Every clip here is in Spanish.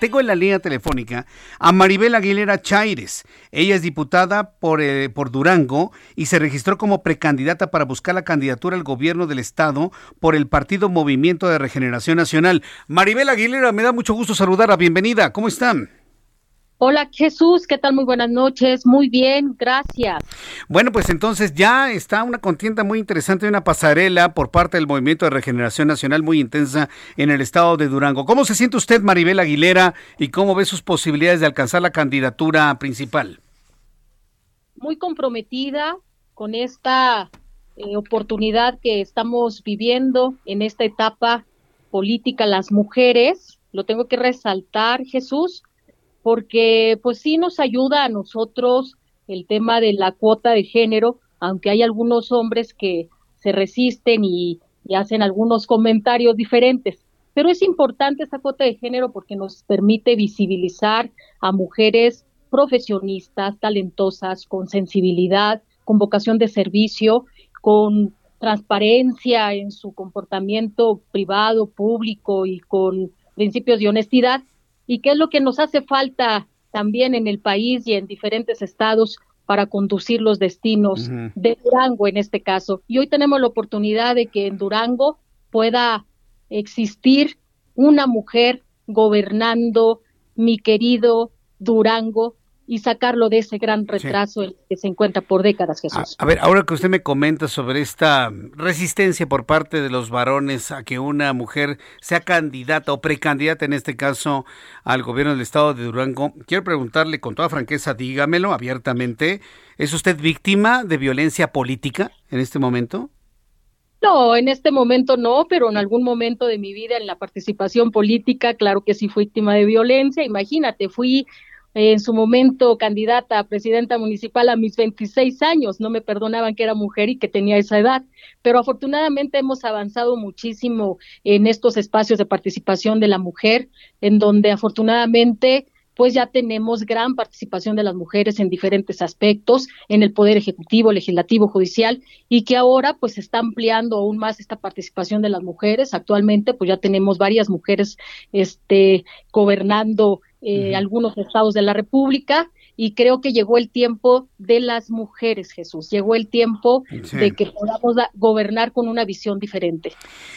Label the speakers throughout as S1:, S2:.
S1: Tengo en la línea telefónica a Maribel Aguilera Chaires. Ella es diputada por, eh, por Durango y se registró como precandidata para buscar la candidatura al gobierno del estado por el partido Movimiento de Regeneración Nacional. Maribel Aguilera, me da mucho gusto saludarla. Bienvenida. ¿Cómo están?
S2: Hola Jesús, ¿qué tal? Muy buenas noches. Muy bien, gracias.
S1: Bueno, pues entonces ya está una contienda muy interesante, una pasarela por parte del Movimiento de Regeneración Nacional muy intensa en el estado de Durango. ¿Cómo se siente usted, Maribel Aguilera, y cómo ve sus posibilidades de alcanzar la candidatura principal?
S2: Muy comprometida con esta eh, oportunidad que estamos viviendo en esta etapa política las mujeres. Lo tengo que resaltar, Jesús porque pues sí nos ayuda a nosotros el tema de la cuota de género, aunque hay algunos hombres que se resisten y, hacen algunos comentarios diferentes. Pero es importante esta cuota de género porque nos permite visibilizar a mujeres profesionistas, talentosas, con sensibilidad, con vocación de servicio, con transparencia en su comportamiento privado, público y con principios de honestidad y qué es lo que nos hace falta también en el país y en diferentes estados para conducir los destinos de Durango en este caso. Y hoy tenemos la oportunidad de que en Durango pueda existir una mujer gobernando mi querido Durango y sacarlo de ese gran retraso en el que se encuentra por décadas, Jesús.
S1: A, ver, ahora que usted me comenta sobre esta resistencia por parte de los varones a que una mujer sea candidata o precandidata, en este caso, al gobierno del estado de Durango, quiero preguntarle con toda franqueza, dígamelo abiertamente, ¿es usted víctima de violencia política en este momento?
S2: No, en este momento no, pero en algún momento de mi vida en la participación política, claro que sí fui víctima de violencia. Imagínate, fui en su momento candidata a presidenta municipal a mis 26 años, no me perdonaban que era mujer y que tenía esa edad, pero afortunadamente hemos avanzado muchísimo en estos espacios de participación de la mujer, en donde afortunadamente pues ya tenemos gran participación de las mujeres en diferentes aspectos, en el poder ejecutivo, legislativo, judicial, y que ahora pues se está ampliando aún más esta participación de las mujeres. Actualmente pues ya tenemos varias mujeres este gobernando eh, algunos estados de la República y creo que llegó el tiempo de las mujeres, Jesús. Llegó el tiempo de que podamos gobernar con una visión diferente.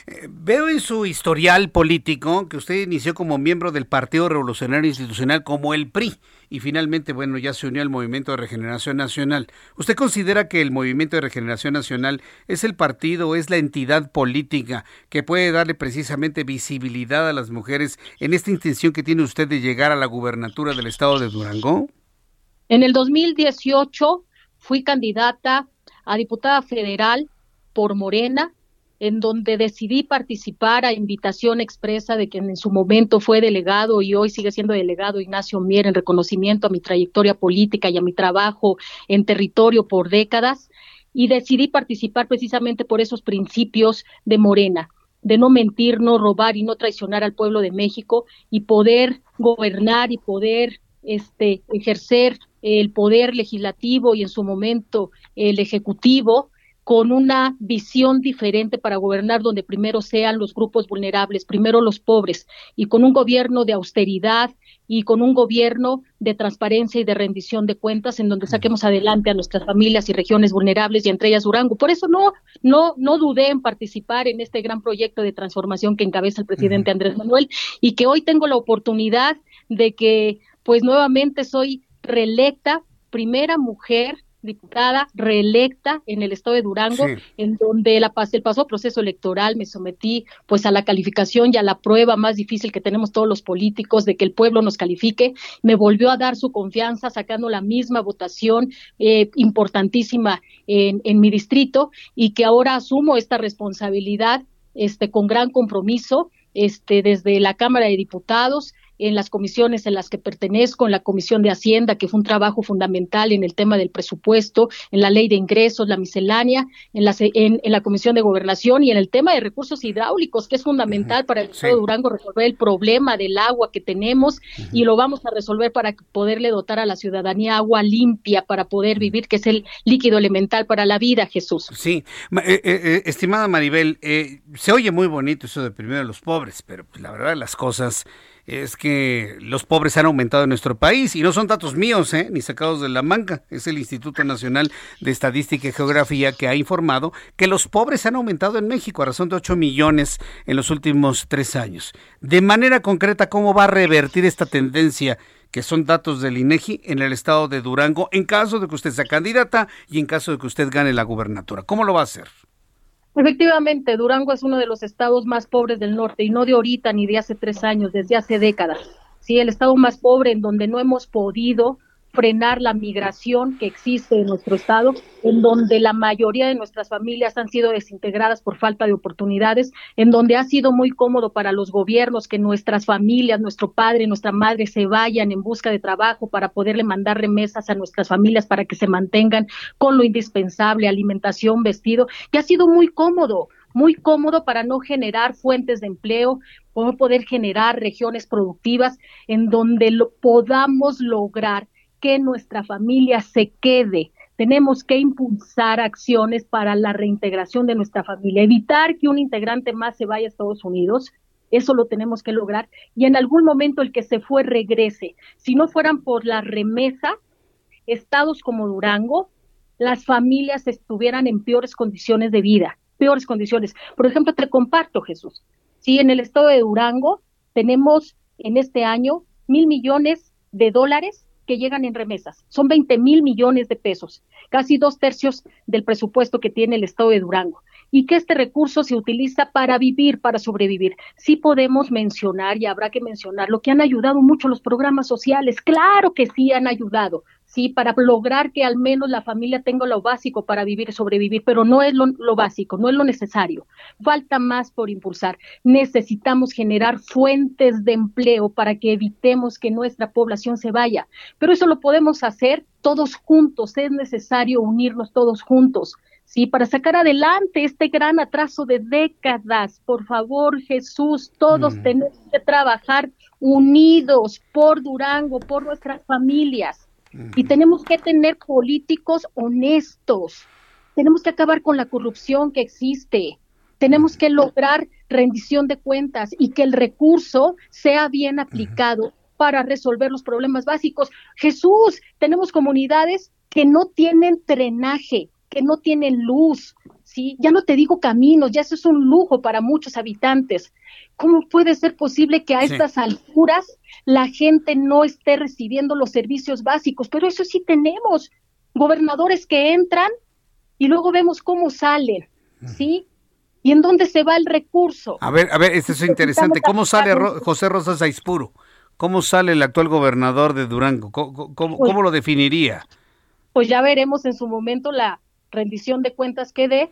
S1: Eh, veo en su historial político que usted inició como miembro del Partido Revolucionario Institucional como el PRI y finalmente, bueno, ya se unió al Movimiento de Regeneración Nacional. ¿Usted considera que el Movimiento de Regeneración Nacional es el partido, es la entidad política que puede darle precisamente visibilidad a las mujeres en esta intención que tiene usted de llegar a la gubernatura del estado de Durango?
S2: En el 2018 fui candidata a diputada federal por Morena, en donde decidí participar a invitación expresa de quien en su momento fue delegado y hoy sigue siendo delegado Ignacio Mier en reconocimiento a mi trayectoria política y a mi trabajo en territorio por décadas. Y decidí participar precisamente por esos principios de Morena de no mentir, no robar y no traicionar al pueblo de México y poder gobernar y poder este ejercer el poder legislativo y en su momento el ejecutivo con una visión diferente para gobernar donde primero sean los grupos vulnerables, primero los pobres, y con un gobierno de austeridad y con un gobierno de transparencia y de rendición de cuentas en donde saquemos adelante a nuestras familias y regiones vulnerables y entre ellas Durango. Por eso no no no dudé en participar en este gran proyecto de transformación que encabeza el presidente Andrés Manuel y que hoy tengo la oportunidad de que pues nuevamente soy reelecta, primera mujer diputada reelecta en el estado de Durango, en donde la, el pasó proceso electoral me sometí pues a la calificación y a la prueba más difícil que tenemos todos los políticos de que el pueblo nos califique, me volvió a dar su confianza sacando la misma votación eh, importantísima en, en mi distrito y que ahora asumo esta responsabilidad este con gran compromiso este, desde la Cámara de Diputados, en las comisiones en las que pertenezco, en la Comisión de Hacienda, que fue un trabajo fundamental en el tema del presupuesto, en la ley de ingresos, la miscelánea, en la, en, la Comisión de Gobernación y en el tema de recursos hidráulicos, que es fundamental para el Estado de Durango resolver el problema del agua que tenemos y lo vamos a resolver para poderle dotar a la ciudadanía agua limpia para poder vivir, que es el líquido elemental para la vida, Jesús.
S1: Sí, eh, eh, estimada Maribel, eh, se oye muy bonito eso de primero los pobres, pero pues, la verdad las cosas es que los pobres han aumentado en nuestro país y no son datos míos, ¿eh? ni sacados de la manga. Es el Instituto Nacional de Estadística y Geografía que ha informado que los pobres han aumentado en México a razón de 8 millones en los últimos tres años. De manera concreta, ¿cómo va a revertir esta tendencia? que son datos del INEGI en el estado de Durango, en caso de que usted sea candidata y en caso de que usted gane la gubernatura. ¿Cómo lo va a hacer?
S2: Efectivamente, Durango es uno de los estados más pobres del norte y no de ahorita ni de hace tres años, desde hace décadas. Sí, el estado más pobre en donde no hemos podido frenar la migración que existe en nuestro estado, en donde la mayoría de nuestras familias han sido desintegradas por falta de oportunidades, en donde ha sido muy cómodo para los gobiernos que nuestras familias, nuestro padre, nuestra madre se vayan en busca de trabajo para poderle mandar remesas a nuestras familias para que se mantengan con lo indispensable, alimentación, vestido, que ha sido muy cómodo muy cómodo para no generar fuentes de empleo, poder generar regiones productivas en donde lo podamos lograr que nuestra familia se quede. Tenemos que impulsar acciones para la reintegración de nuestra familia, evitar que un integrante más se vaya a Estados Unidos. Eso lo tenemos que lograr y en algún momento el que se fue regrese. Si no fueran por la remesa, estados como Durango, las familias estuvieran en peores condiciones de vida, peores condiciones. Por ejemplo, te comparto, Jesús. Si en el estado de Durango tenemos en este año mil millones de dólares que llegan en remesas. Son 20 mil millones de pesos, casi dos tercios del presupuesto que tiene el Estado de Durango. Y que este recurso se utiliza para vivir, para sobrevivir. Sí podemos mencionar, y habrá que mencionar, lo que han ayudado mucho los programas sociales. Claro que sí han ayudado, ¿sí? Para lograr que al menos la familia tenga lo básico para vivir y sobrevivir, pero no es lo, básico, no es lo necesario. Falta más por impulsar. Necesitamos generar fuentes de empleo para que evitemos que nuestra población se vaya. Pero eso lo podemos hacer todos juntos, es necesario unirnos todos juntos. Sí, para sacar adelante este gran atraso de décadas. Por favor, Jesús, todos tenemos que trabajar unidos por Durango, por nuestras familias. Y tenemos que tener políticos honestos. Tenemos que acabar con la corrupción que existe. Tenemos que lograr rendición de cuentas y que el recurso sea bien aplicado para resolver los problemas básicos. Jesús, tenemos comunidades que no tienen drenaje, que no tienen luz, ¿sí? Ya no te digo caminos, ya eso es un lujo para muchos habitantes. ¿Cómo puede ser posible que a estas alturas la gente no esté recibiendo los servicios básicos? Pero eso sí tenemos gobernadores que entran y luego vemos cómo salen, ¿sí? ¿Y en dónde se va el recurso?
S1: A ver, a ver, esto es interesante. ¿Cómo sale José Rosas Aispuro? ¿Cómo sale el actual gobernador de Durango? ¿Cómo, pues cómo lo definiría?
S2: Pues ya veremos en su momento la rendición de cuentas que dé,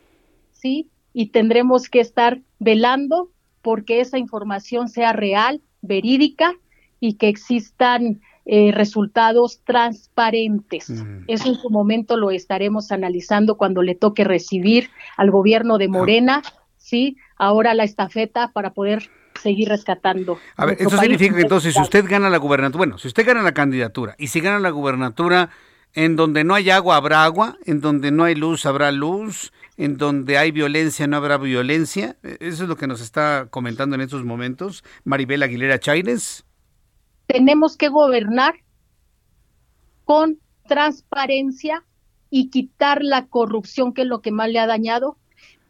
S2: ¿sí? Y tendremos que estar velando porque esa información sea real, verídica y que existan eh, resultados transparentes. Eso en su momento lo estaremos analizando cuando le toque recibir al gobierno de Morena, ¿sí? Ahora la estafeta para poder seguir rescatando.
S1: A ver, eso significa que entonces si usted gana la gubernatura, bueno, si usted gana la candidatura y si gana la gubernatura, en donde no hay agua habrá agua, en donde no hay luz habrá luz, en donde hay violencia no habrá violencia. E, eso es lo que nos está comentando en estos momentos Maribel Aguilera Chaires.
S2: Tenemos que gobernar con transparencia y quitar la corrupción, que es lo que más le ha dañado.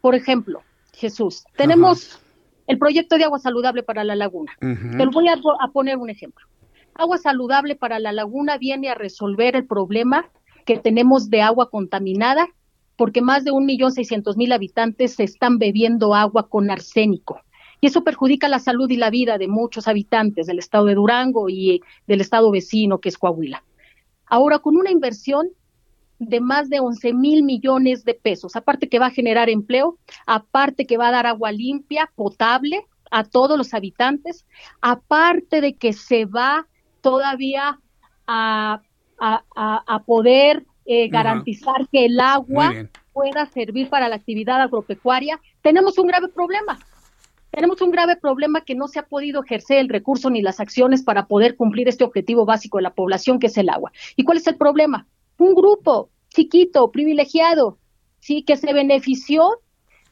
S2: Por ejemplo, Jesús, tenemos el proyecto de agua saludable para la laguna. Te voy a poner un ejemplo. Agua saludable para la laguna viene a resolver el problema que tenemos de agua contaminada, porque más de un millón seiscientos mil habitantes se están bebiendo agua con arsénico. Y eso perjudica la salud y la vida de muchos habitantes del estado de Durango y del estado vecino que es Coahuila. Ahora, con una inversión de más de 11 mil millones de pesos, aparte que va a generar empleo, aparte que va a dar agua limpia, potable,
S3: a todos los habitantes, aparte de que se va todavía a, a, poder eh, garantizar que el agua pueda servir para la actividad agropecuaria, tenemos un grave problema. Tenemos un grave problema que no se ha podido ejercer el recurso ni las acciones para poder cumplir este objetivo básico de la población, que es el agua. ¿Y cuál es el problema? Un grupo chiquito, privilegiado, sí, que se benefició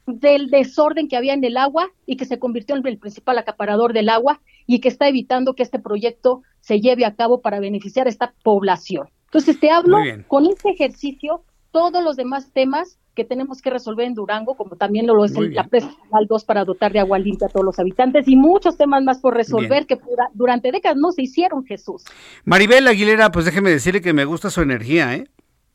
S3: del desorden que había en el agua y que se convirtió en el principal acaparador del agua y que está evitando que este proyecto se lleve a cabo para beneficiar a esta población. Entonces te hablo con este ejercicio todos los demás temas que tenemos que resolver en Durango, como también lo es la presa Canal 2 para dotar de agua limpia a todos los habitantes y muchos temas más por resolver que durante décadas no se hicieron, Jesús.
S1: Maribel Aguilera, pues déjeme decirle que me gusta su energía, ¿eh?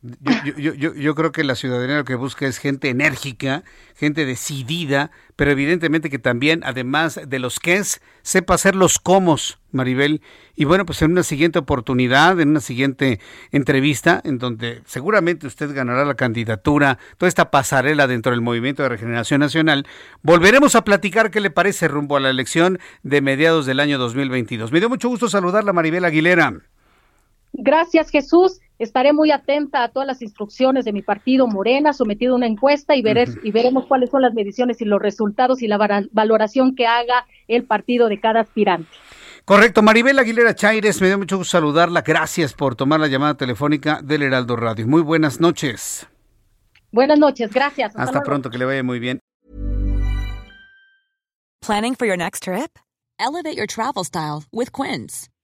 S1: Yo, creo que la ciudadanía lo que busca es gente enérgica, gente decidida, pero evidentemente que también, además de los que es, sepa hacer los comos, Maribel. Y bueno, pues en una siguiente oportunidad, en una siguiente entrevista, en donde seguramente usted ganará la candidatura, toda esta pasarela dentro del Movimiento de Regeneración Nacional, volveremos a platicar qué le parece rumbo a la elección de mediados del año 2022. Me dio mucho gusto saludarla, Maribel Aguilera.
S3: Gracias, Jesús. Estaré muy atenta a todas las instrucciones de mi partido Morena, sometido a una encuesta y, y veremos cuáles son las mediciones y los resultados y la valoración que haga el partido de cada aspirante.
S1: Correcto, Maribel Aguilera Chaires, me dio mucho gusto saludarla. Gracias por tomar la llamada telefónica del Heraldo Radio. Muy buenas noches.
S3: Buenas noches, gracias.
S1: Hasta, Hasta pronto, que le vaya muy bien.
S4: Planning for your next trip? Elevate your travel style with Quince.